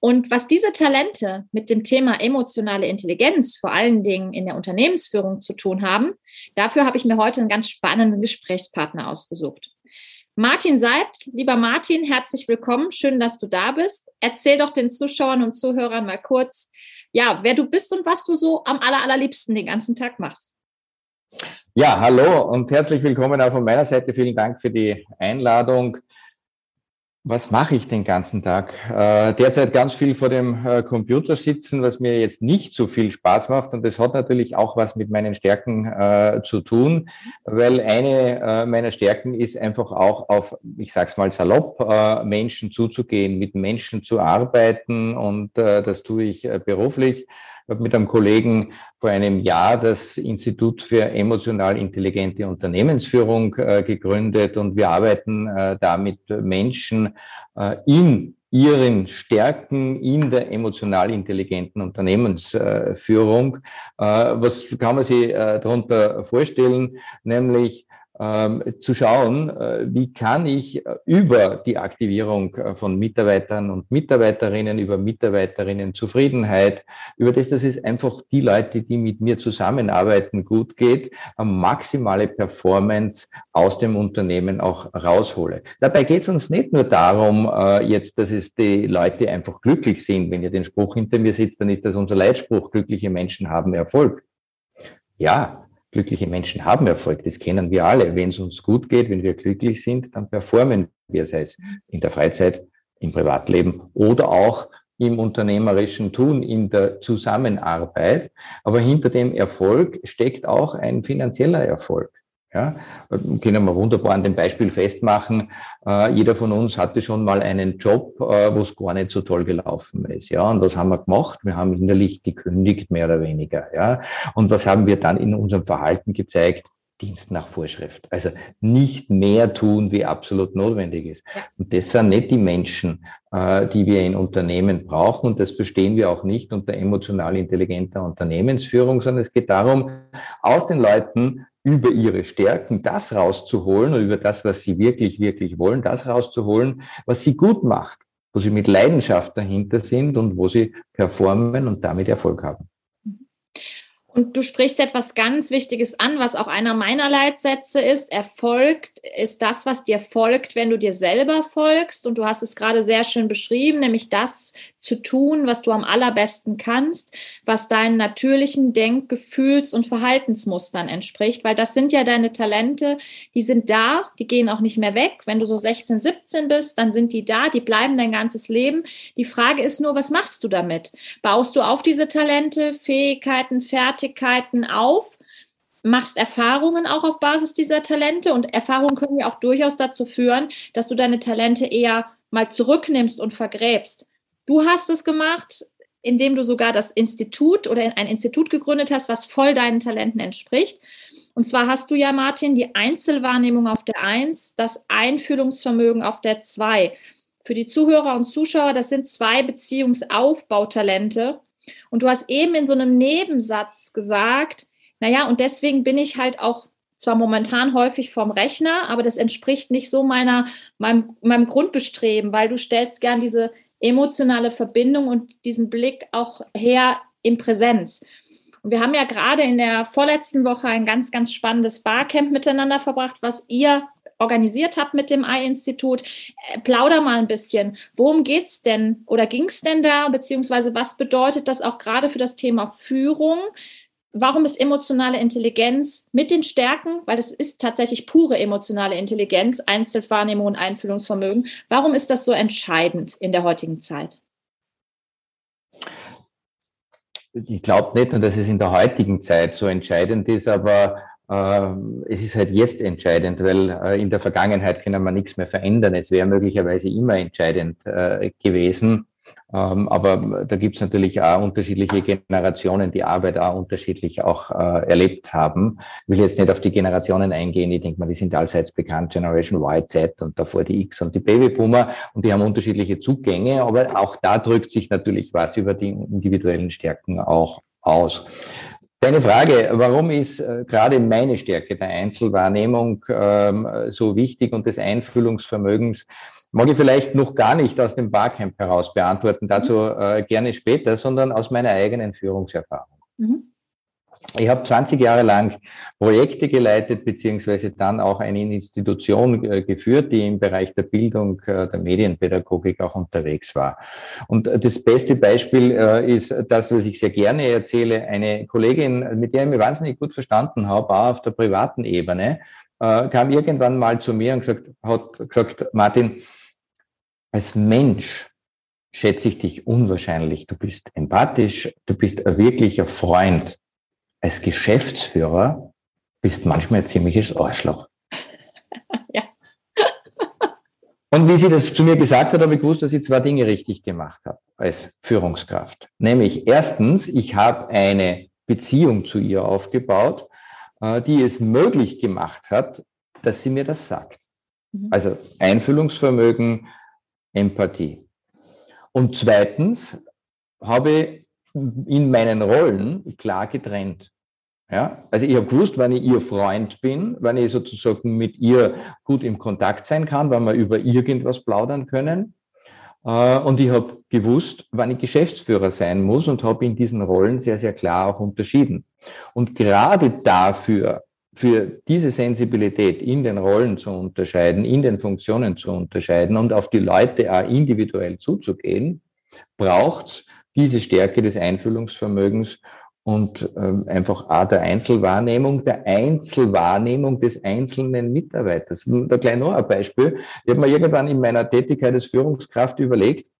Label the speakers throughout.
Speaker 1: Und was diese Talente mit dem Thema emotionale Intelligenz vor allen Dingen in der Unternehmensführung zu tun haben, dafür habe ich mir heute einen ganz spannenden Gesprächspartner ausgesucht. Martin Seibt, lieber Martin, herzlich willkommen. Schön, dass du da bist. Erzähl doch den Zuschauern und Zuhörern mal kurz, ja, wer du bist und was du so am aller, allerliebsten den ganzen Tag machst.
Speaker 2: Ja, hallo und herzlich willkommen auch von meiner Seite. Vielen Dank für die Einladung. Was mache ich den ganzen Tag? Äh, derzeit ganz viel vor dem äh, Computer sitzen, was mir jetzt nicht so viel Spaß macht. Und das hat natürlich auch was mit meinen Stärken äh, zu tun, weil eine meiner Stärken ist einfach auch auf, ich sag's mal salopp, Menschen zuzugehen, mit Menschen zu arbeiten. Und das tue ich beruflich. Ich habe mit einem Kollegen vor einem Jahr das Institut für emotional intelligente Unternehmensführung äh, gegründet und wir arbeiten äh, da mit Menschen äh, in ihren Stärken in der emotional intelligenten Unternehmensführung. Äh, was kann man sich äh, darunter vorstellen? Nämlich ähm, zu schauen, äh, wie kann ich äh, über die Aktivierung äh, von Mitarbeitern und Mitarbeiterinnen, über Mitarbeiterinnen Zufriedenheit, über das, dass es einfach die Leute, die mit mir zusammenarbeiten, gut geht, maximale Performance aus dem Unternehmen auch raushole. Dabei geht es uns nicht nur darum, jetzt, dass es die Leute einfach glücklich sind. Wenn ihr den Spruch hinter mir sitzt, dann ist das unser Leitspruch, glückliche Menschen haben Erfolg. Ja, Glückliche Menschen haben Erfolg, das kennen wir alle. Wenn es uns gut geht, wenn wir glücklich sind, dann performen wir, sei es in der Freizeit, im Privatleben oder auch im unternehmerischen Tun, in der Zusammenarbeit. Aber hinter dem Erfolg steckt auch ein finanzieller Erfolg. Ja, können wir wunderbar an dem Beispiel festmachen. Äh, jeder von uns hatte schon mal einen Job, äh, wo es gar nicht so toll gelaufen ist. Ja, und was haben wir gemacht? Wir haben innerlich gekündigt, mehr oder weniger. Ja, und was haben wir dann in unserem Verhalten gezeigt? Dienst nach Vorschrift. Also nicht mehr tun, wie absolut notwendig ist. Und das sind nicht die Menschen, äh, die wir in Unternehmen brauchen. Und das verstehen wir auch nicht unter emotional intelligenter Unternehmensführung, sondern es geht darum, aus den Leuten über ihre Stärken das rauszuholen und über das, was sie wirklich, wirklich wollen, das rauszuholen, was sie gut macht, wo sie mit Leidenschaft dahinter sind und wo sie performen und damit Erfolg haben.
Speaker 1: Und du sprichst etwas ganz Wichtiges an, was auch einer meiner Leitsätze ist. Erfolg ist das, was dir folgt, wenn du dir selber folgst. Und du hast es gerade sehr schön beschrieben, nämlich das zu tun, was du am allerbesten kannst, was deinen natürlichen Denk-, Gefühls- und Verhaltensmustern entspricht, weil das sind ja deine Talente, die sind da, die gehen auch nicht mehr weg. Wenn du so 16, 17 bist, dann sind die da, die bleiben dein ganzes Leben. Die Frage ist nur, was machst du damit? Baust du auf diese Talente, Fähigkeiten, Fertigkeiten, Fertigkeiten auf, machst Erfahrungen auch auf Basis dieser Talente und Erfahrungen können ja auch durchaus dazu führen, dass du deine Talente eher mal zurücknimmst und vergräbst. Du hast es gemacht, indem du sogar das Institut oder ein Institut gegründet hast, was voll deinen Talenten entspricht. Und zwar hast du ja, Martin, die Einzelwahrnehmung auf der Eins, das Einfühlungsvermögen auf der Zwei. Für die Zuhörer und Zuschauer, das sind zwei Beziehungsaufbautalente. Und du hast eben in so einem Nebensatz gesagt, naja, und deswegen bin ich halt auch zwar momentan häufig vorm Rechner, aber das entspricht nicht so meiner, meinem, meinem Grundbestreben, weil du stellst gern diese emotionale Verbindung und diesen Blick auch her in Präsenz. Und wir haben ja gerade in der vorletzten Woche ein ganz, ganz spannendes Barcamp miteinander verbracht, was ihr organisiert habt mit dem Ei-Institut. Äh, plauder mal ein bisschen. Worum geht's denn oder ging es denn da? Beziehungsweise was bedeutet das auch gerade für das Thema Führung? Warum ist emotionale Intelligenz mit den Stärken, weil das ist tatsächlich pure emotionale Intelligenz, Einzelwahrnehmung und Einfühlungsvermögen, warum ist das so entscheidend in der heutigen Zeit?
Speaker 2: Ich glaube nicht dass es in der heutigen Zeit so entscheidend ist, aber äh, es ist halt jetzt entscheidend, weil äh, in der Vergangenheit können wir nichts mehr verändern. Es wäre möglicherweise immer entscheidend äh, gewesen. Ähm, aber da gibt es natürlich auch unterschiedliche Generationen, die Arbeit auch unterschiedlich auch äh, erlebt haben. Ich will jetzt nicht auf die Generationen eingehen. Ich denke mal, die sind allseits bekannt, Generation Y, Z und davor die X und die Babyboomer. Und die haben unterschiedliche Zugänge. Aber auch da drückt sich natürlich was über die individuellen Stärken auch aus. Deine Frage, warum ist äh, gerade meine Stärke der Einzelwahrnehmung ähm, so wichtig und des Einfühlungsvermögens? Mag ich vielleicht noch gar nicht aus dem Barcamp heraus beantworten, dazu äh, gerne später, sondern aus meiner eigenen Führungserfahrung. Mhm. Ich habe 20 Jahre lang Projekte geleitet, beziehungsweise dann auch eine Institution äh, geführt, die im Bereich der Bildung, äh, der Medienpädagogik auch unterwegs war. Und äh, das beste Beispiel äh, ist das, was ich sehr gerne erzähle. Eine Kollegin, mit der ich mich wahnsinnig gut verstanden habe, auch auf der privaten Ebene, äh, kam irgendwann mal zu mir und gesagt, hat gesagt, Martin, als Mensch schätze ich dich unwahrscheinlich. Du bist empathisch, du bist ein wirklicher Freund. Als Geschäftsführer bist manchmal ein ziemliches Arschloch. ja. Und wie sie das zu mir gesagt hat, habe ich gewusst, dass ich zwei Dinge richtig gemacht habe als Führungskraft. Nämlich erstens, ich habe eine Beziehung zu ihr aufgebaut, äh, die es möglich gemacht hat, dass sie mir das sagt. Mhm. Also Einfühlungsvermögen, Empathie. Und zweitens habe in meinen Rollen klar getrennt. Ja, also ich habe gewusst, wenn ich ihr Freund bin, wenn ich sozusagen mit ihr gut im Kontakt sein kann, wenn wir über irgendwas plaudern können. Äh, und ich habe gewusst, wann ich Geschäftsführer sein muss und habe in diesen Rollen sehr, sehr klar auch unterschieden. Und gerade dafür für diese Sensibilität in den Rollen zu unterscheiden, in den Funktionen zu unterscheiden und auf die Leute auch individuell zuzugehen, braucht's diese Stärke des Einfühlungsvermögens und ähm, einfach auch der Einzelwahrnehmung, der Einzelwahrnehmung des einzelnen Mitarbeiters. Da gleich noch ein Beispiel. Ich habe mir irgendwann in meiner Tätigkeit als Führungskraft überlegt,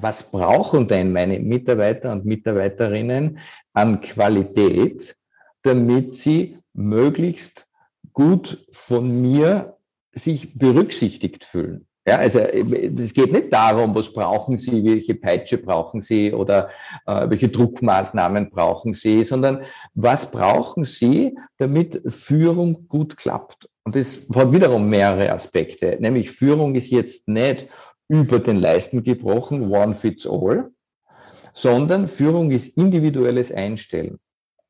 Speaker 2: was brauchen denn meine Mitarbeiter und Mitarbeiterinnen an Qualität, damit sie möglichst gut von mir sich berücksichtigt fühlen. Ja, also es geht nicht darum, was brauchen Sie, welche Peitsche brauchen Sie oder äh, welche Druckmaßnahmen brauchen Sie, sondern was brauchen Sie, damit Führung gut klappt. Und das hat wiederum mehrere Aspekte. Nämlich Führung ist jetzt nicht über den Leisten gebrochen, one fits all, sondern Führung ist individuelles Einstellen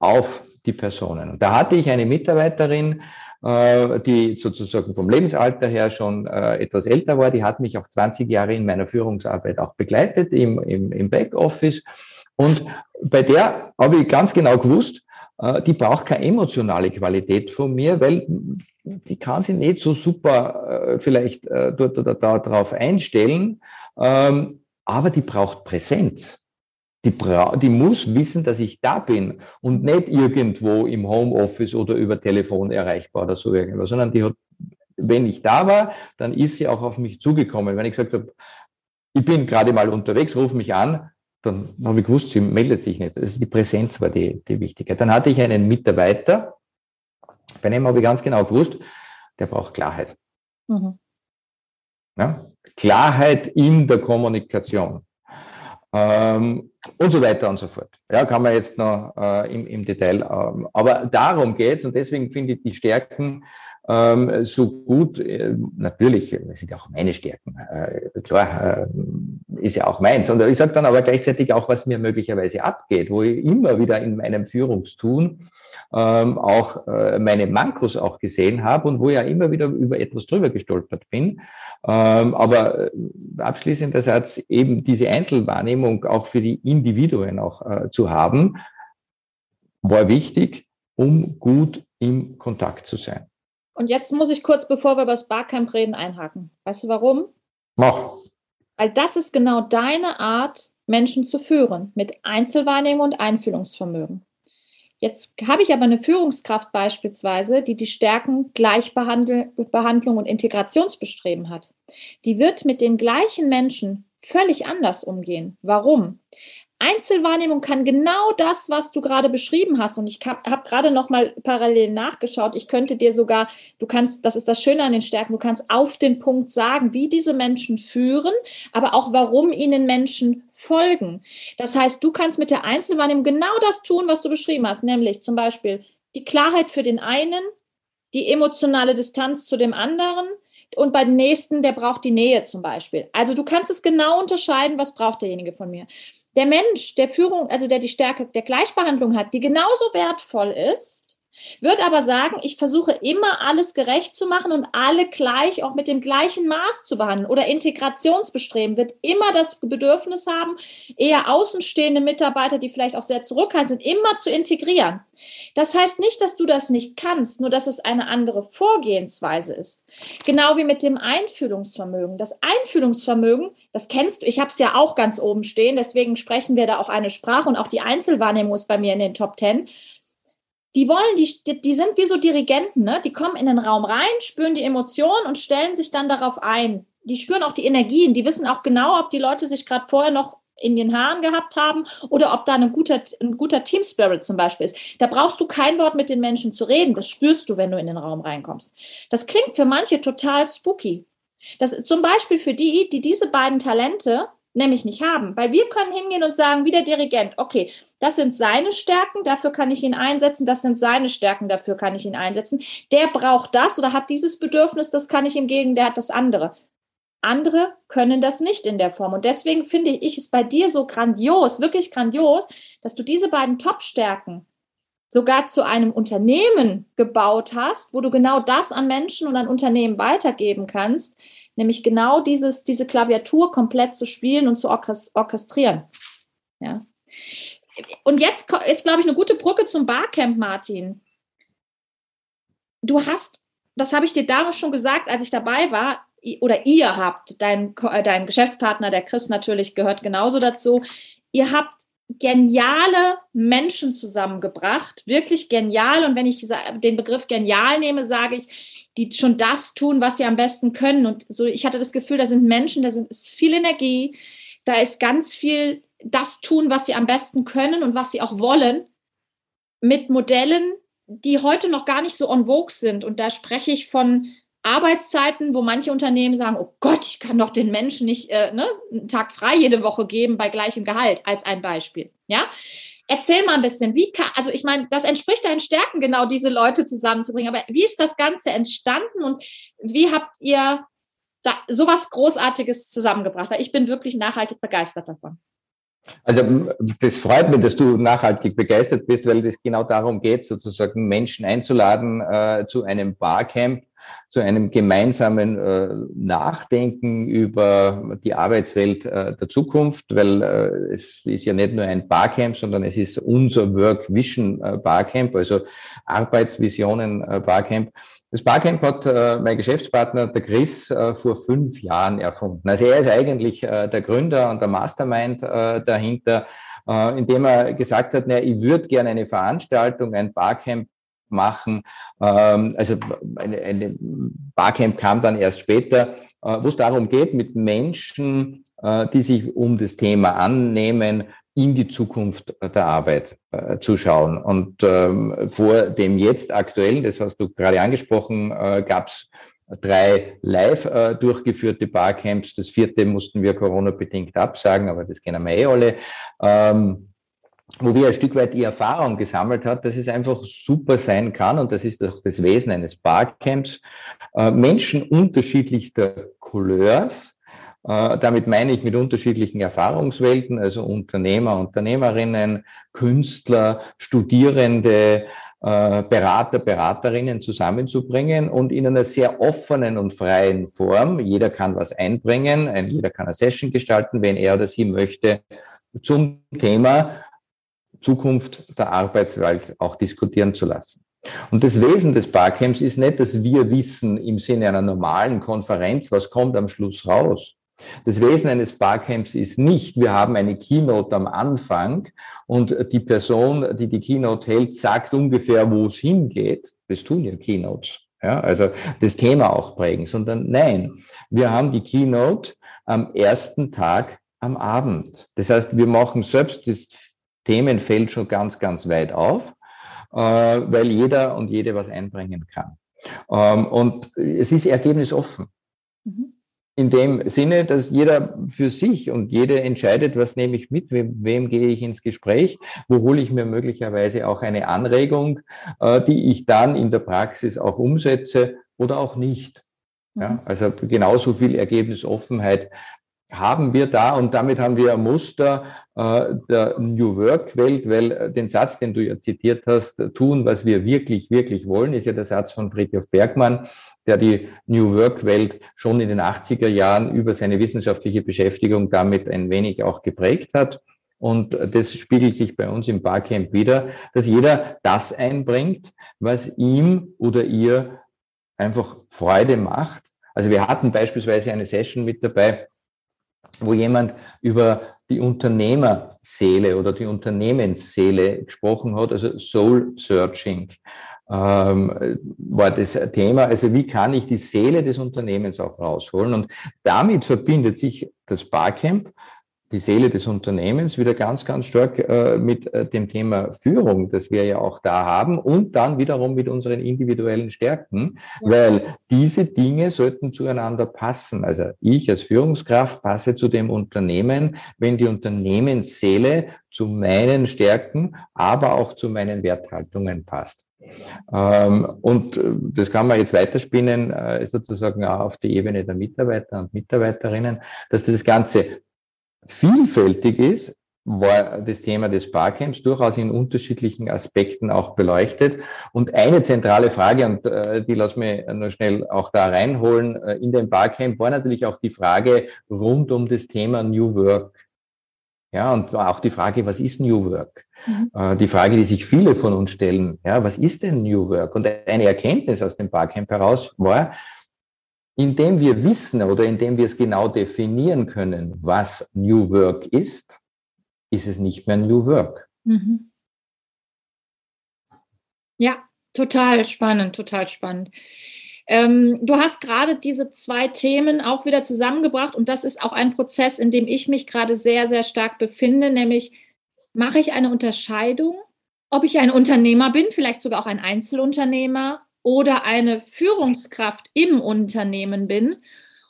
Speaker 2: auf die Personen. Und da hatte ich eine Mitarbeiterin, äh, die sozusagen vom Lebensalter her schon äh, etwas älter war. Die hat mich auch 20 Jahre in meiner Führungsarbeit auch begleitet im, im, im Backoffice. Und bei der habe ich ganz genau gewusst, äh, die braucht keine emotionale Qualität von mir, weil die kann sich nicht so super vielleicht dort oder da drauf einstellen, ähm, aber die braucht Präsenz. Die, bra die muss wissen, dass ich da bin und nicht irgendwo im Homeoffice oder über Telefon erreichbar oder so irgendwas, sondern die hat, wenn ich da war, dann ist sie auch auf mich zugekommen. Wenn ich gesagt habe, ich bin gerade mal unterwegs, ruf mich an, dann habe ich gewusst, sie meldet sich nicht. Also die Präsenz war die, die wichtige. Dann hatte ich einen Mitarbeiter, bei dem habe ich ganz genau gewusst, der braucht Klarheit. Mhm. Ja? Klarheit in der Kommunikation. Ähm, und so weiter und so fort. Ja, kann man jetzt noch äh, im, im Detail. Ähm, aber darum geht's und deswegen finde ich die Stärken ähm, so gut. Äh, natürlich, das sind ja auch meine Stärken. Äh, klar, äh, ist ja auch meins. Und ich sage dann aber gleichzeitig auch, was mir möglicherweise abgeht, wo ich immer wieder in meinem Führungstun ähm, auch äh, meine Mankos auch gesehen habe und wo ja immer wieder über etwas drüber gestolpert bin. Ähm, aber äh, abschließender Satz, eben diese Einzelwahrnehmung auch für die Individuen auch äh, zu haben, war wichtig, um gut im Kontakt zu sein.
Speaker 1: Und jetzt muss ich kurz, bevor wir über das Barcamp reden, einhaken. Weißt du warum?
Speaker 2: Mach.
Speaker 1: Weil das ist genau deine Art, Menschen zu führen, mit Einzelwahrnehmung und Einfühlungsvermögen. Jetzt habe ich aber eine Führungskraft beispielsweise, die die Stärken Gleichbehandlung und Integrationsbestreben hat. Die wird mit den gleichen Menschen völlig anders umgehen. Warum? Einzelwahrnehmung kann genau das, was du gerade beschrieben hast. Und ich habe hab gerade noch mal parallel nachgeschaut. Ich könnte dir sogar, du kannst, das ist das Schöne an den Stärken, du kannst auf den Punkt sagen, wie diese Menschen führen, aber auch warum ihnen Menschen folgen. Das heißt, du kannst mit der Einzelwahrnehmung genau das tun, was du beschrieben hast, nämlich zum Beispiel die Klarheit für den einen, die emotionale Distanz zu dem anderen, und beim nächsten, der braucht die Nähe zum Beispiel. Also du kannst es genau unterscheiden, was braucht derjenige von mir. Der Mensch, der Führung, also der die Stärke der Gleichbehandlung hat, die genauso wertvoll ist, wird aber sagen, ich versuche immer alles gerecht zu machen und alle gleich, auch mit dem gleichen Maß zu behandeln. Oder Integrationsbestreben wird immer das Bedürfnis haben, eher außenstehende Mitarbeiter, die vielleicht auch sehr zurückhaltend sind, immer zu integrieren. Das heißt nicht, dass du das nicht kannst, nur dass es eine andere Vorgehensweise ist. Genau wie mit dem Einfühlungsvermögen. Das Einfühlungsvermögen, das kennst du, ich habe es ja auch ganz oben stehen, deswegen sprechen wir da auch eine Sprache und auch die Einzelwahrnehmung ist bei mir in den Top Ten die wollen, die, die sind wie so Dirigenten, ne? Die kommen in den Raum rein, spüren die Emotionen und stellen sich dann darauf ein. Die spüren auch die Energien, die wissen auch genau, ob die Leute sich gerade vorher noch in den Haaren gehabt haben oder ob da ein guter, ein guter Team Spirit zum Beispiel ist. Da brauchst du kein Wort mit den Menschen zu reden. Das spürst du, wenn du in den Raum reinkommst. Das klingt für manche total spooky. Das zum Beispiel für die, die diese beiden Talente nämlich nicht haben. Weil wir können hingehen und sagen, wie der Dirigent, okay, das sind seine Stärken, dafür kann ich ihn einsetzen, das sind seine Stärken, dafür kann ich ihn einsetzen. Der braucht das oder hat dieses Bedürfnis, das kann ich ihm gegen, der hat das andere. Andere können das nicht in der Form. Und deswegen finde ich es bei dir so grandios, wirklich grandios, dass du diese beiden Top-Stärken sogar zu einem Unternehmen gebaut hast, wo du genau das an Menschen und an Unternehmen weitergeben kannst, nämlich genau dieses, diese Klaviatur komplett zu spielen und zu orchestrieren. Ja. Und jetzt ist, glaube ich, eine gute Brücke zum Barcamp, Martin. Du hast, das habe ich dir damals schon gesagt, als ich dabei war, oder ihr habt, dein, äh, dein Geschäftspartner, der Chris natürlich gehört genauso dazu, ihr habt geniale Menschen zusammengebracht, wirklich genial. Und wenn ich den Begriff genial nehme, sage ich, die schon das tun, was sie am besten können. Und so, ich hatte das Gefühl, da sind Menschen, da sind, ist viel Energie, da ist ganz viel das tun, was sie am besten können und was sie auch wollen, mit Modellen, die heute noch gar nicht so on vogue sind. Und da spreche ich von Arbeitszeiten, wo manche Unternehmen sagen, oh Gott, ich kann doch den Menschen nicht äh, ne, einen Tag frei jede Woche geben bei gleichem Gehalt, als ein Beispiel. Ja, erzähl mal ein bisschen, wie kann, also ich meine, das entspricht deinen Stärken, genau diese Leute zusammenzubringen. Aber wie ist das Ganze entstanden und wie habt ihr da sowas Großartiges zusammengebracht? Weil ich bin wirklich nachhaltig begeistert davon.
Speaker 2: Also das freut mich, dass du nachhaltig begeistert bist, weil es genau darum geht, sozusagen Menschen einzuladen äh, zu einem Barcamp, zu einem gemeinsamen äh, Nachdenken über die Arbeitswelt äh, der Zukunft, weil äh, es ist ja nicht nur ein Barcamp, sondern es ist unser Work Vision äh, Barcamp, also Arbeitsvisionen äh, Barcamp. Das Barcamp hat äh, mein Geschäftspartner, der Chris, äh, vor fünf Jahren erfunden. Also er ist eigentlich äh, der Gründer und der Mastermind äh, dahinter, äh, indem er gesagt hat, naja, ich würde gerne eine Veranstaltung, ein Barcamp machen. Ähm, also eine, eine Barcamp kam dann erst später, äh, wo es darum geht, mit Menschen, äh, die sich um das Thema annehmen, in die Zukunft der Arbeit äh, zu schauen. Und ähm, vor dem jetzt aktuellen, das hast du gerade angesprochen, äh, gab es drei live äh, durchgeführte Barcamps. Das vierte mussten wir Corona-bedingt absagen, aber das kennen wir eh alle. Ähm, wo wir ein Stück weit die Erfahrung gesammelt hat, dass es einfach super sein kann, und das ist auch das Wesen eines Barcamps, äh, Menschen unterschiedlichster Couleurs, äh, damit meine ich mit unterschiedlichen Erfahrungswelten, also Unternehmer, Unternehmerinnen, Künstler, Studierende, äh, Berater, Beraterinnen zusammenzubringen und in einer sehr offenen und freien Form. Jeder kann was einbringen, jeder kann eine Session gestalten, wenn er oder sie möchte, zum Thema Zukunft der Arbeitswelt auch diskutieren zu lassen. Und das Wesen des Barcamps ist nicht, dass wir wissen im Sinne einer normalen Konferenz, was kommt am Schluss raus, Das Wesen eines Barcamps ist nicht, wir haben eine Keynote am Anfang und die Person, die die Keynote hält, sagt ungefähr, wo es hingeht. Das tun ja Keynotes. Ja, also das Thema auch prägen, sondern nein, wir haben die Keynote am ersten Tag am Abend. Das heißt, wir machen selbst das Themenfeld schon ganz, ganz weit auf, äh, weil jeder und jede was einbringen kann. Ähm, und es ist ergebnisoffen. Mhm in dem Sinne, dass jeder für sich und jede entscheidet, was nehme ich mit, wem, wem gehe ich ins Gespräch, wo hole ich mir möglicherweise auch eine Anregung, äh, die ich dann in der Praxis auch umsetze oder auch nicht. Ja, mhm. also genauso viel Ergebnisoffenheit haben wir da und damit haben wir ein Muster der New Work Welt, weil äh, den Satz, den du ja zitiert hast, tun, was wir wirklich, wirklich wollen, ist ja der Satz von Fritjof Bergmann, der die New Work Welt schon in den 80er Jahren über seine wissenschaftliche Beschäftigung damit ein wenig auch geprägt hat. Und das spiegelt sich bei uns im Barcamp wieder, dass jeder das einbringt, was ihm oder ihr einfach Freude macht. Also wir hatten beispielsweise eine Session mit dabei, wo jemand über die Unternehmerseele oder die Unternehmensseele gesprochen hat, also Soul Searching ähm, war das Thema. Also wie kann ich die Seele des Unternehmens auch rausholen? Und damit verbindet sich das Barcamp, die Seele des Unternehmens, wieder ganz, ganz stark äh, mit äh, dem Thema Führung, das wir ja auch da haben, und dann wiederum mit unseren individuellen Stärken, ja. weil diese Dinge sollten zueinander passen. Also ich als Führungskraft passe zu dem Unternehmen, wenn die Unternehmensseele zu meinen Stärken, aber auch zu meinen Werthaltungen passt. Ähm, und äh, das kann man jetzt weiterspinnen, äh, sozusagen auch auf die Ebene der Mitarbeiter und Mitarbeiterinnen, dass das Ganze vielfältig ist, war das Thema des Barcamps durchaus in unterschiedlichen Aspekten auch beleuchtet. Und eine zentrale Frage, und äh, die lass mich nur schnell auch da reinholen, äh, in dem Barcamp war natürlich auch die Frage rund um das Thema New Work. Ja, und auch die Frage, was ist New Work? Mhm. Äh, die Frage, die sich viele von uns stellen, ja, was ist denn New Work? Und eine Erkenntnis aus dem Barcamp heraus war, indem wir wissen oder indem wir es genau definieren können, was New Work ist, ist es nicht mehr New Work. Mhm.
Speaker 1: Ja, total spannend, total spannend. Ähm, du hast gerade diese zwei Themen auch wieder zusammengebracht und das ist auch ein Prozess, in dem ich mich gerade sehr, sehr stark befinde, nämlich mache ich eine Unterscheidung, ob ich ein Unternehmer bin, vielleicht sogar auch ein Einzelunternehmer oder eine Führungskraft im Unternehmen bin.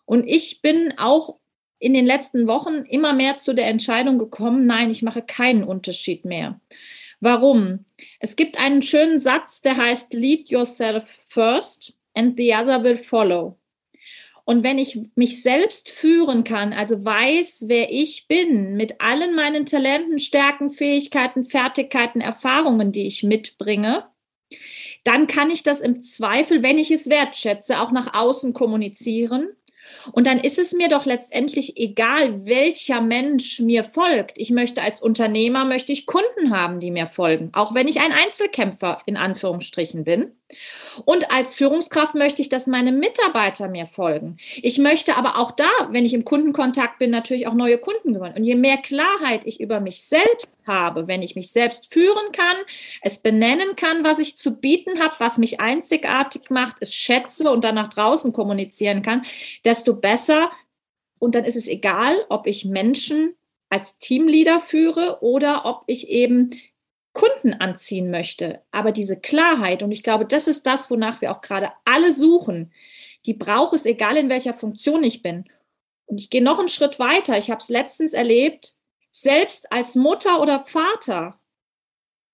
Speaker 1: Und ich bin auch in den letzten Wochen immer mehr zu der Entscheidung gekommen, nein, ich mache keinen Unterschied mehr. Warum? Es gibt einen schönen Satz, der heißt Lead yourself first and the other will follow. Und wenn ich mich selbst führen kann, also weiß, wer ich bin, mit allen meinen Talenten, Stärken, Fähigkeiten, Fertigkeiten, Erfahrungen, die ich mitbringe, dann kann ich das im Zweifel, wenn ich es wertschätze, auch nach außen kommunizieren und dann ist es mir doch letztendlich egal, welcher Mensch mir folgt. Ich möchte als Unternehmer, möchte ich Kunden haben, die mir folgen, auch wenn ich ein Einzelkämpfer in Anführungsstrichen bin. Und als Führungskraft möchte ich, dass meine Mitarbeiter mir folgen. Ich möchte aber auch da, wenn ich im Kundenkontakt bin, natürlich auch neue Kunden gewinnen. Und je mehr Klarheit ich über mich selbst habe, wenn ich mich selbst führen kann, es benennen kann, was ich zu bieten habe, was mich einzigartig macht, es schätze und dann nach draußen kommunizieren kann, desto besser. Und dann ist es egal, ob ich Menschen als Teamleader führe oder ob ich eben Kunden anziehen möchte. Aber diese Klarheit, und ich glaube, das ist das, wonach wir auch gerade alle suchen, die braucht es, egal in welcher Funktion ich bin. Und ich gehe noch einen Schritt weiter. Ich habe es letztens erlebt, selbst als Mutter oder Vater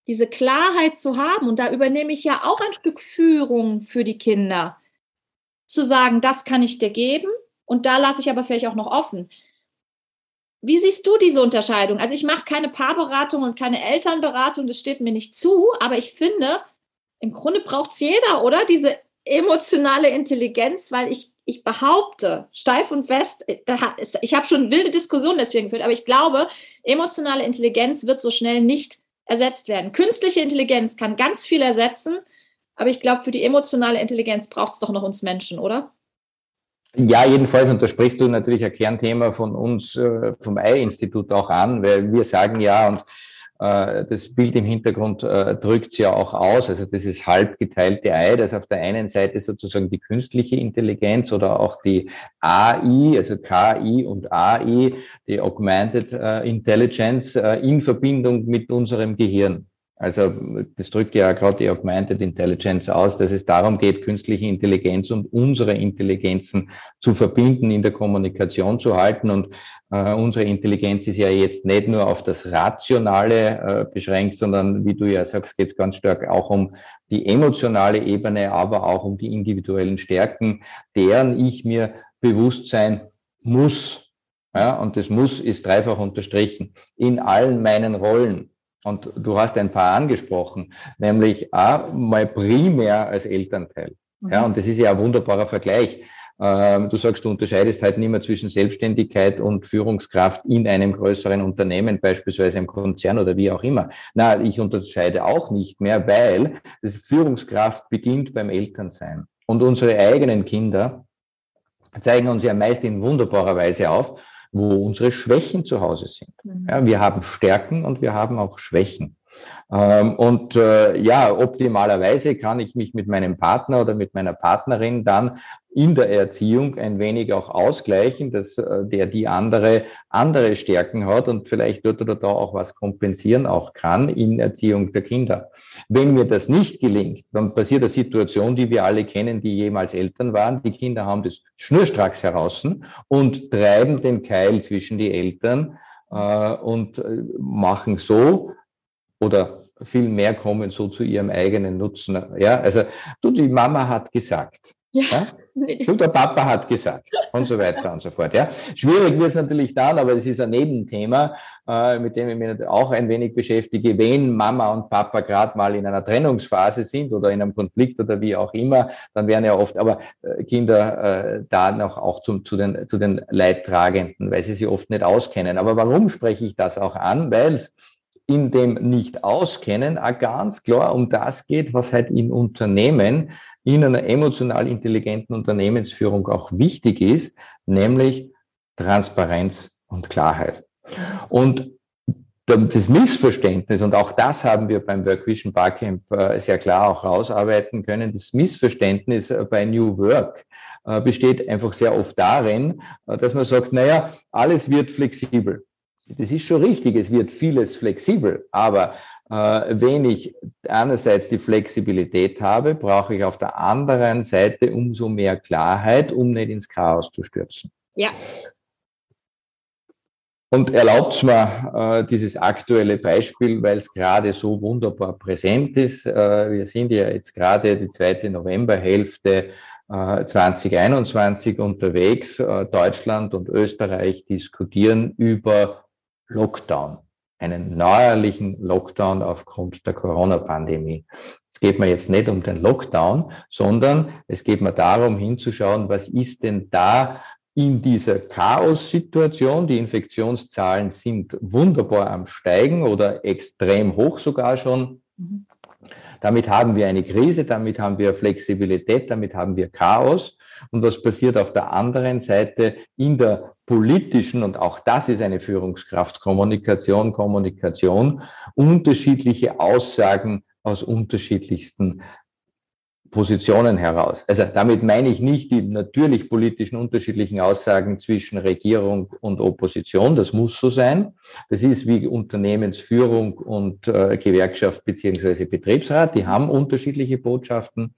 Speaker 1: diese Klarheit zu haben. Und da übernehme ich ja auch ein Stück Führung für die Kinder. Zu sagen, das kann ich dir geben und da lasse ich aber vielleicht auch noch offen. Wie siehst du diese Unterscheidung? Also ich mache keine Paarberatung und keine Elternberatung, das steht mir nicht zu, aber ich finde, im Grunde braucht es jeder, oder? Diese emotionale Intelligenz, weil ich, ich behaupte, steif und fest, äh, ich habe schon wilde Diskussionen deswegen geführt, aber ich glaube, emotionale Intelligenz wird so schnell nicht ersetzt werden. Künstliche Intelligenz kann ganz viel ersetzen, aber ich glaube, für die emotionale Intelligenz braucht es doch noch uns Menschen, oder?
Speaker 2: Ja, jedenfalls, und da sprichst du natürlich ein Kernthema von uns, äh, vom Ei-Institut auch an, weil wir sagen ja, und äh, das Bild im Hintergrund äh, drückt es ja auch aus. Also das ist halb geteilte Ei, das auf der einen Seite sozusagen die künstliche Intelligenz oder auch die AI, also KI und AI, die Augmented äh, Intelligence in Verbindung mit unserem Gehirn. Also das drückt ja gerade die Augmented Intelligence aus, dass es darum geht, künstliche Intelligenz und unsere Intelligenzen zu verbinden, in der Kommunikation zu halten. Und äh, unsere Intelligenz ist ja jetzt nicht nur auf das Rationale äh, beschränkt, sondern wie du ja sagst, geht es ganz stark auch um die emotionale Ebene, aber auch um die individuellen Stärken, deren ich mir bewusst sein muss. Ja, und das muss ist dreifach unterstrichen in allen meinen Rollen. Und du hast ein paar angesprochen, nämlich A, mal primär als Elternteil. Mhm. Ja, und das ist ja ein wunderbarer Vergleich. Ähm, du sagst, du unterscheidest halt nicht mehr zwischen Selbstständigkeit und Führungskraft in einem größeren Unternehmen, beispielsweise im Konzern oder wie auch immer. Na, ich unterscheide auch nicht mehr, weil das Führungskraft beginnt beim Elternsein. Und unsere eigenen Kinder zeigen uns ja meist in wunderbarer Weise auf, wo unsere Schwächen zu Hause sind. Mhm. Ja, wir haben Stärken und wir haben auch Schwächen. Ähm, und äh, ja, optimalerweise kann ich mich mit meinem Partner oder mit meiner Partnerin dann in der Erziehung ein wenig auch ausgleichen, dass äh, der die andere andere Stärken hat und vielleicht dort oder da auch was kompensieren auch kann in Erziehung der Kinder. Wenn mir das nicht gelingt, dann passiert eine Situation, die wir alle kennen, die jemals Eltern waren. Die Kinder haben das schnurstracks heraus und treiben den Keil zwischen die Eltern äh, und äh, machen so oder viel mehr kommen so zu ihrem eigenen Nutzen. Ja, also du, die Mama hat gesagt. Ja. ja? Du, der Papa hat gesagt und so weiter und so fort. Ja. Schwierig wird es natürlich dann, aber es ist ein Nebenthema, äh, mit dem ich mich auch ein wenig beschäftige. Wenn Mama und Papa gerade mal in einer Trennungsphase sind oder in einem Konflikt oder wie auch immer, dann werden ja oft aber äh, Kinder äh, da noch auch zum, zu, den, zu den Leidtragenden, weil sie sich oft nicht auskennen. Aber warum spreche ich das auch an? Weil es in dem Nicht-Auskennen auch ganz klar um das geht, was halt in Unternehmen, in einer emotional intelligenten Unternehmensführung auch wichtig ist, nämlich Transparenz und Klarheit. Und das Missverständnis, und auch das haben wir beim Work Vision Barcamp äh, sehr klar auch rausarbeiten können, das Missverständnis äh, bei New Work äh, besteht einfach sehr oft darin, dass man sagt, naja, alles wird flexibel. Das ist schon richtig, es wird vieles flexibel, aber wenn ich einerseits die Flexibilität habe, brauche ich auf der anderen Seite umso mehr Klarheit, um nicht ins Chaos zu stürzen.
Speaker 1: Ja.
Speaker 2: Und erlaubt mir äh, dieses aktuelle Beispiel, weil es gerade so wunderbar präsent ist. Äh, wir sind ja jetzt gerade die zweite Novemberhälfte 2021 äh, unterwegs. Äh, Deutschland und Österreich diskutieren über Lockdown, einen neuerlichen Lockdown aufgrund der Corona-Pandemie. Es geht mir jetzt nicht um den Lockdown, sondern es geht mir darum hinzuschauen, was ist denn da in dieser Chaos-Situation. Die Infektionszahlen sind wunderbar am Steigen oder extrem hoch sogar schon. Mhm. Damit haben wir eine Krise, damit haben wir Flexibilität, damit haben wir Chaos. Und was passiert auf der anderen Seite in der politischen, und auch das ist eine Führungskraftkommunikation, Kommunikation, unterschiedliche Aussagen aus unterschiedlichsten Positionen heraus. Also damit meine ich nicht die natürlich politischen unterschiedlichen Aussagen zwischen Regierung und Opposition. Das muss so sein. Das ist wie Unternehmensführung und äh, Gewerkschaft beziehungsweise Betriebsrat. Die haben unterschiedliche Botschaften,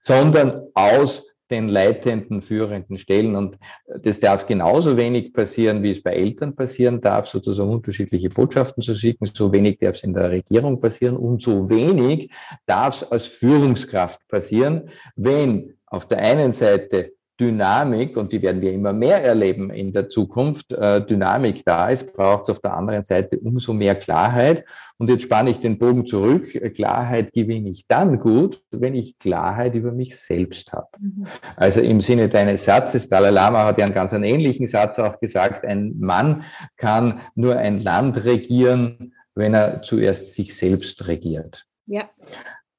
Speaker 2: sondern aus den leitenden, führenden Stellen. Und das darf genauso wenig passieren, wie es bei Eltern passieren darf, sozusagen unterschiedliche Botschaften zu schicken. So wenig darf es in der Regierung passieren und so wenig darf es als Führungskraft passieren, wenn auf der einen Seite Dynamik, und die werden wir immer mehr erleben in der Zukunft, äh, Dynamik da ist, braucht es auf der anderen Seite umso mehr Klarheit. Und jetzt spanne ich den Bogen zurück. Klarheit gewinne ich dann gut, wenn ich Klarheit über mich selbst habe. Mhm. Also im Sinne deines Satzes, Dalai Lama hat ja einen ganz einen ähnlichen Satz auch gesagt, ein Mann kann nur ein Land regieren, wenn er zuerst sich selbst regiert.
Speaker 1: Ja.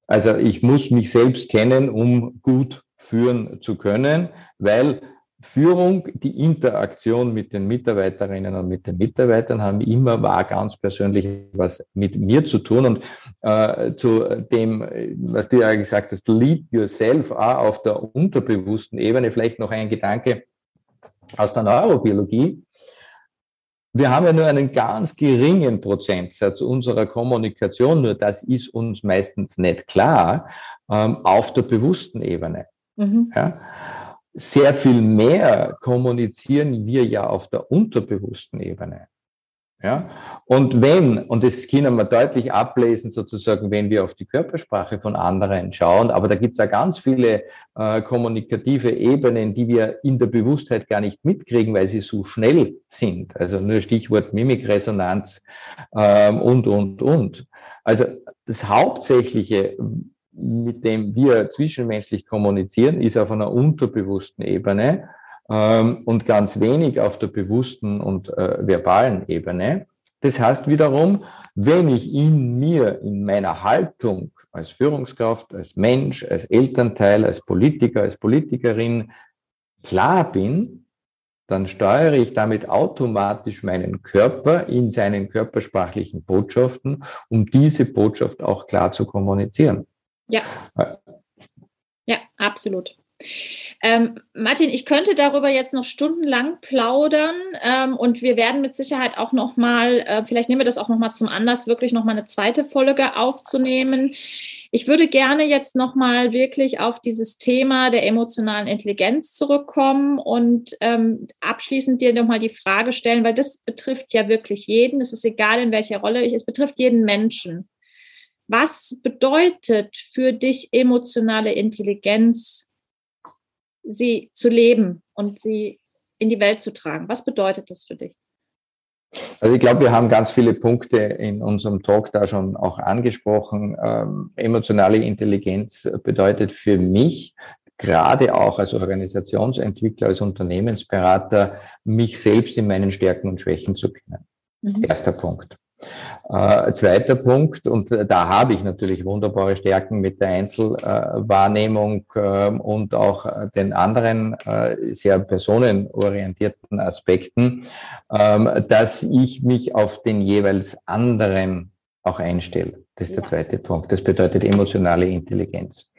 Speaker 2: Also ich muss mich selbst kennen, um gut führen zu können, weil Führung, die Interaktion mit den Mitarbeiterinnen und mit den Mitarbeitern haben immer war ganz persönlich was mit mir zu tun und äh, zu dem, was du ja gesagt hast, lead yourself auch auf der unterbewussten Ebene, vielleicht noch ein Gedanke aus der Neurobiologie. Wir haben ja nur einen ganz geringen Prozentsatz unserer Kommunikation, nur das ist uns meistens nicht klar, ähm, auf der bewussten Ebene. Mhm. Ja? sehr viel mehr kommunizieren wir ja auf der unterbewussten Ebene. Ja, und wenn, und das können wir deutlich ablesen, sozusagen, wenn wir auf die Körpersprache von anderen schauen, aber da gibt es ja ganz viele äh, kommunikative Ebenen, die wir in der Bewusstheit gar nicht mitkriegen, weil sie so schnell sind. Also nur Stichwort Mimikresonanz ähm, und, und, und. Also das Hauptsächliche, mit dem wir zwischenmenschlich kommunizieren, ist auf einer unterbewussten Ebene ähm, und ganz wenig auf der bewussten und äh, verbalen Ebene. Das heißt wiederum, wenn ich in mir, in meiner Haltung als Führungskraft, als Mensch, als Elternteil, als Politiker, als Politikerin klar bin, dann steuere ich damit automatisch meinen Körper in seinen körpersprachlichen Botschaften, um diese Botschaft auch klar zu kommunizieren.
Speaker 1: Ja. Ja, absolut. Ähm, Martin, ich könnte darüber jetzt noch stundenlang plaudern ähm, und wir werden mit Sicherheit auch noch mal, äh, vielleicht nehmen wir das auch noch mal zum Anlass, wirklich noch mal eine zweite Folge aufzunehmen. Ich würde gerne jetzt noch mal wirklich auf dieses Thema der emotionalen Intelligenz zurückkommen und ähm, abschließend dir noch mal die Frage stellen, weil das betrifft ja wirklich jeden. Es ist egal in welcher Rolle ich, es betrifft jeden Menschen. Was bedeutet für dich emotionale Intelligenz, sie zu leben und sie in die Welt zu tragen? Was bedeutet das für dich?
Speaker 2: Also ich glaube, wir haben ganz viele Punkte in unserem Talk da schon auch angesprochen. Ähm, emotionale Intelligenz bedeutet für mich, gerade auch als Organisationsentwickler, als Unternehmensberater, mich selbst in meinen Stärken und Schwächen zu kennen. Mhm. Erster Punkt. Äh, zweiter Punkt, und äh, da habe ich natürlich wunderbare Stärken mit der Einzelwahrnehmung äh, und auch äh, den anderen äh, sehr personenorientierten Aspekten, ähm, dass ich mich auf den jeweils anderen auch einstelle. Das ist der zweite Punkt. Das bedeutet emotionale Intelligenz.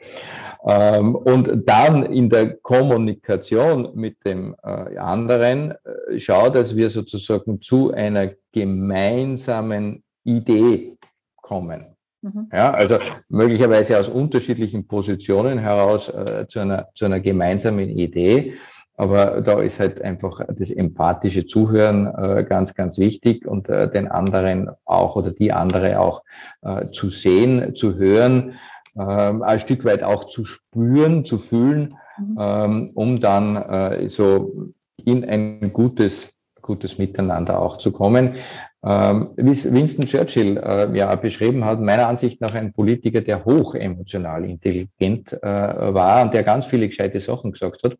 Speaker 2: Ähm, und dann in der Kommunikation mit dem äh, anderen äh, schau, dass wir sozusagen zu einer gemeinsamen Idee kommen. Mhm. Ja, also möglicherweise aus unterschiedlichen Positionen heraus äh, zu, einer, zu einer gemeinsamen Idee. Aber da ist halt einfach das empathische Zuhören äh, ganz, ganz wichtig und äh, den anderen auch oder die andere auch äh, zu sehen, zu hören ähm, ein Stück weit auch zu spüren, zu fühlen, mhm. ähm, um dann äh, so in ein gutes, gutes Miteinander auch zu kommen. Ähm, wie Winston Churchill äh, ja beschrieben hat, meiner Ansicht nach ein Politiker, der hoch emotional intelligent äh, war und der ganz viele gescheite Sachen gesagt hat.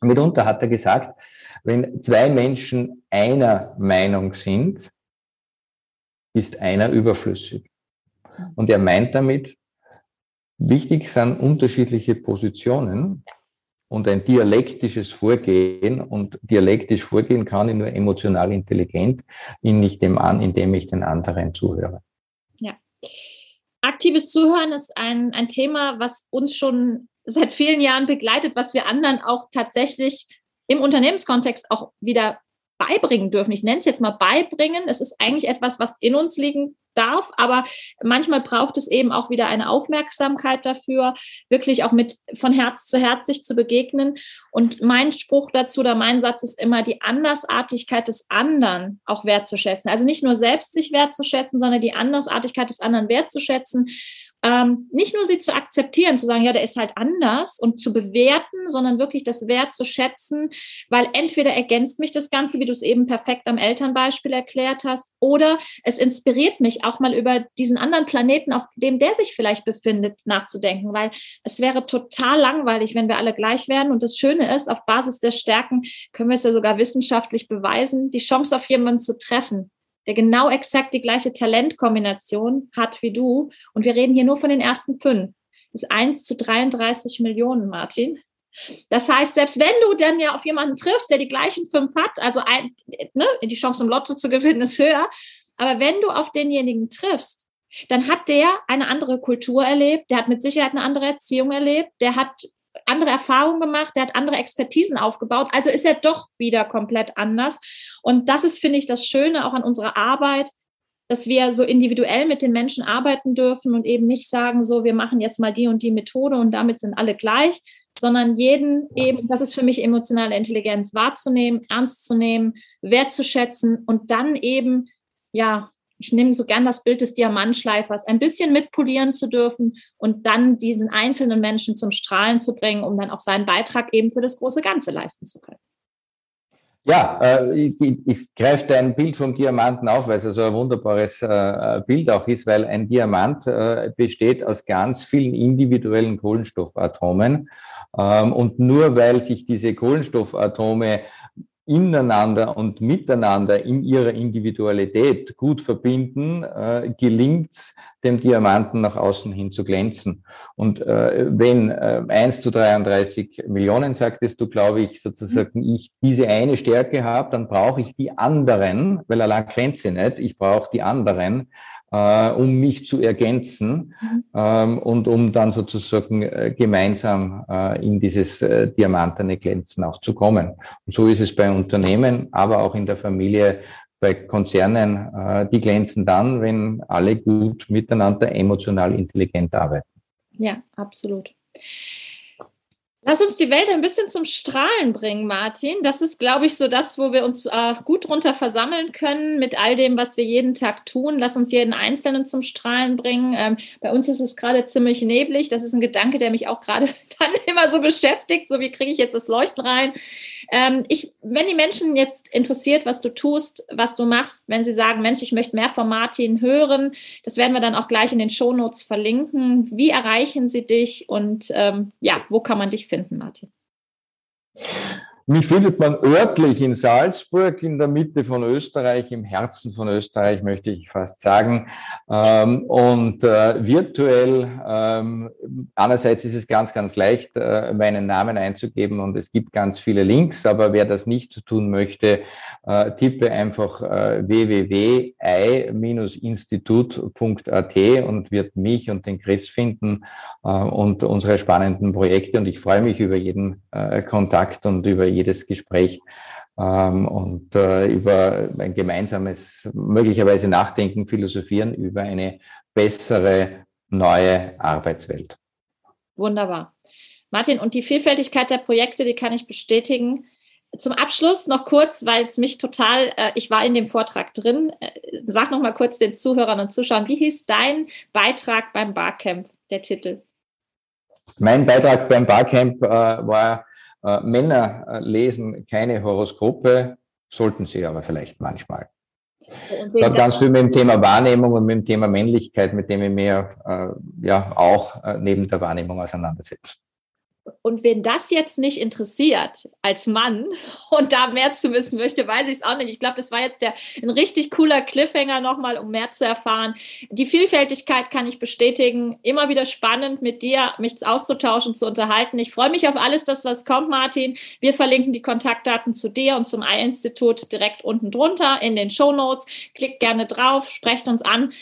Speaker 2: Mitunter hat er gesagt, wenn zwei Menschen einer Meinung sind, ist einer überflüssig. Und er meint damit, Wichtig sind unterschiedliche Positionen und ein dialektisches Vorgehen. Und dialektisch vorgehen kann ich nur emotional intelligent, in nicht dem an, indem ich den anderen zuhöre.
Speaker 1: Ja. Aktives Zuhören ist ein, ein Thema, was uns schon seit vielen Jahren begleitet, was wir anderen auch tatsächlich im Unternehmenskontext auch wieder beibringen dürfen. Ich nenne es jetzt mal beibringen. Es ist eigentlich etwas, was in uns liegen darf, aber manchmal braucht es eben auch wieder eine Aufmerksamkeit dafür, wirklich auch mit von Herz zu Herz sich zu begegnen. Und mein Spruch dazu oder mein Satz ist immer, die Andersartigkeit des anderen auch wertzuschätzen. Also nicht nur selbst sich wertzuschätzen, sondern die Andersartigkeit des anderen wertzuschätzen ähm, nicht nur sie zu akzeptieren, zu sagen, ja, der ist halt anders und zu bewerten, sondern wirklich das Wert zu schätzen, weil entweder ergänzt mich das Ganze, wie du es eben perfekt am Elternbeispiel erklärt hast, oder es inspiriert mich auch mal über diesen anderen Planeten, auf dem der sich vielleicht befindet, nachzudenken, weil es wäre total langweilig, wenn wir alle gleich wären. Und das Schöne ist, auf Basis der Stärken können wir es ja sogar wissenschaftlich beweisen, die Chance auf jemanden zu treffen, der genau exakt die gleiche Talentkombination hat wie du. Und wir reden hier nur von den ersten fünf. Das ist eins zu 33 Millionen, Martin. Das heißt, selbst wenn du dann ja auf jemanden triffst, der die gleichen fünf hat, also ein, ne, die Chance im Lotto zu gewinnen ist höher, aber wenn du auf denjenigen triffst, dann hat der eine andere Kultur erlebt, der hat mit Sicherheit eine andere Erziehung erlebt, der hat andere Erfahrungen gemacht, der hat andere Expertisen aufgebaut, also ist er doch wieder komplett anders. Und das ist, finde ich, das Schöne auch an unserer Arbeit, dass wir so individuell mit den Menschen arbeiten dürfen und eben nicht sagen, so, wir machen jetzt mal die und die Methode und damit sind alle gleich, sondern jeden eben, das ist für mich emotionale Intelligenz, wahrzunehmen, ernst zu nehmen, wertzuschätzen und dann eben, ja, ich nehme so gern das Bild des Diamantschleifers, ein bisschen mitpolieren zu dürfen und dann diesen einzelnen Menschen zum Strahlen zu bringen, um dann auch seinen Beitrag eben für das große Ganze leisten zu können.
Speaker 2: Ja, äh, ich, ich, ich greife dein Bild vom Diamanten auf, weil es also ein wunderbares äh, Bild auch ist, weil ein Diamant äh, besteht aus ganz vielen individuellen Kohlenstoffatomen. Ähm, und nur weil sich diese Kohlenstoffatome ineinander und miteinander in ihrer Individualität gut verbinden, äh, gelingt dem Diamanten nach außen hin zu glänzen. Und äh, wenn äh, 1 zu 33 Millionen, sagtest du, glaube ich, sozusagen, ich diese eine Stärke habe, dann brauche ich die anderen, weil allein glänze nicht, ich brauche die anderen, äh, um mich zu ergänzen mhm. ähm, und um dann sozusagen äh, gemeinsam äh, in dieses äh, diamantene Glänzen auch zu kommen. Und so ist es bei Unternehmen, aber auch in der Familie, bei Konzernen, äh, die glänzen dann, wenn alle gut miteinander emotional intelligent arbeiten.
Speaker 1: Ja, absolut. Lass uns die Welt ein bisschen zum Strahlen bringen, Martin. Das ist, glaube ich, so das, wo wir uns äh, gut drunter versammeln können mit all dem, was wir jeden Tag tun. Lass uns jeden Einzelnen zum Strahlen bringen. Ähm, bei uns ist es gerade ziemlich neblig. Das ist ein Gedanke, der mich auch gerade dann immer so beschäftigt. So, wie kriege ich jetzt das Leuchten rein? Ähm, ich, wenn die Menschen jetzt interessiert, was du tust, was du machst, wenn sie sagen, Mensch, ich möchte mehr von Martin hören, das werden wir dann auch gleich in den Shownotes verlinken. Wie erreichen sie dich und ähm, ja, wo kann man dich finden, Martin?
Speaker 2: Mich findet man örtlich in Salzburg, in der Mitte von Österreich, im Herzen von Österreich, möchte ich fast sagen. Ähm, und äh, virtuell, ähm, einerseits ist es ganz, ganz leicht, äh, meinen Namen einzugeben und es gibt ganz viele Links, aber wer das nicht tun möchte, äh, tippe einfach www.i-institut.at und wird mich und den Chris finden und unsere spannenden Projekte. Und ich freue mich über jeden Kontakt und über jedes Gespräch ähm, und äh, über ein gemeinsames, möglicherweise Nachdenken, Philosophieren über eine bessere neue Arbeitswelt.
Speaker 1: Wunderbar. Martin, und die Vielfältigkeit der Projekte, die kann ich bestätigen. Zum Abschluss noch kurz, weil es mich total, äh, ich war in dem Vortrag drin. Äh, sag noch mal kurz den Zuhörern und Zuschauern, wie hieß dein Beitrag beim Barcamp, der Titel?
Speaker 2: Mein Beitrag beim Barcamp war äh, Männer äh, lesen keine Horoskope, sollten sie aber vielleicht manchmal. Das hat ganz viel mit dem Thema Wahrnehmung und mit dem Thema Männlichkeit, mit dem ich mir äh, ja auch äh, neben der Wahrnehmung auseinandersetze.
Speaker 1: Und wen das jetzt nicht interessiert als Mann und da mehr zu wissen möchte, weiß ich es auch nicht. Ich glaube, das war jetzt der, ein richtig cooler Cliffhanger nochmal, um mehr zu erfahren. Die Vielfältigkeit kann ich bestätigen. Immer wieder spannend mit dir, mich auszutauschen, zu unterhalten. Ich freue mich auf alles, das was kommt, Martin. Wir verlinken die Kontaktdaten zu dir und zum Ei-Institut direkt unten drunter in den Show Notes. Klickt gerne drauf, sprecht uns an.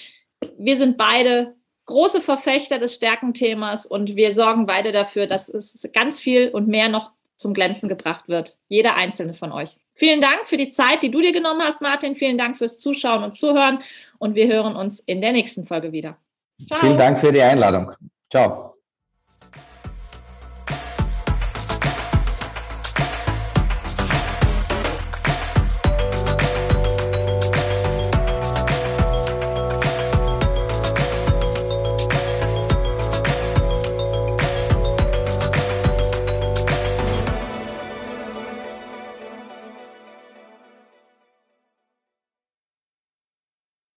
Speaker 1: Wir sind beide große Verfechter des Stärkenthemas und wir sorgen beide dafür, dass es ganz viel und mehr noch zum Glänzen gebracht wird. Jeder einzelne von euch. Vielen Dank für die Zeit, die du dir genommen hast, Martin. Vielen Dank fürs Zuschauen und Zuhören und wir hören uns in der nächsten Folge wieder.
Speaker 2: Ciao. Vielen Dank für die Einladung. Ciao.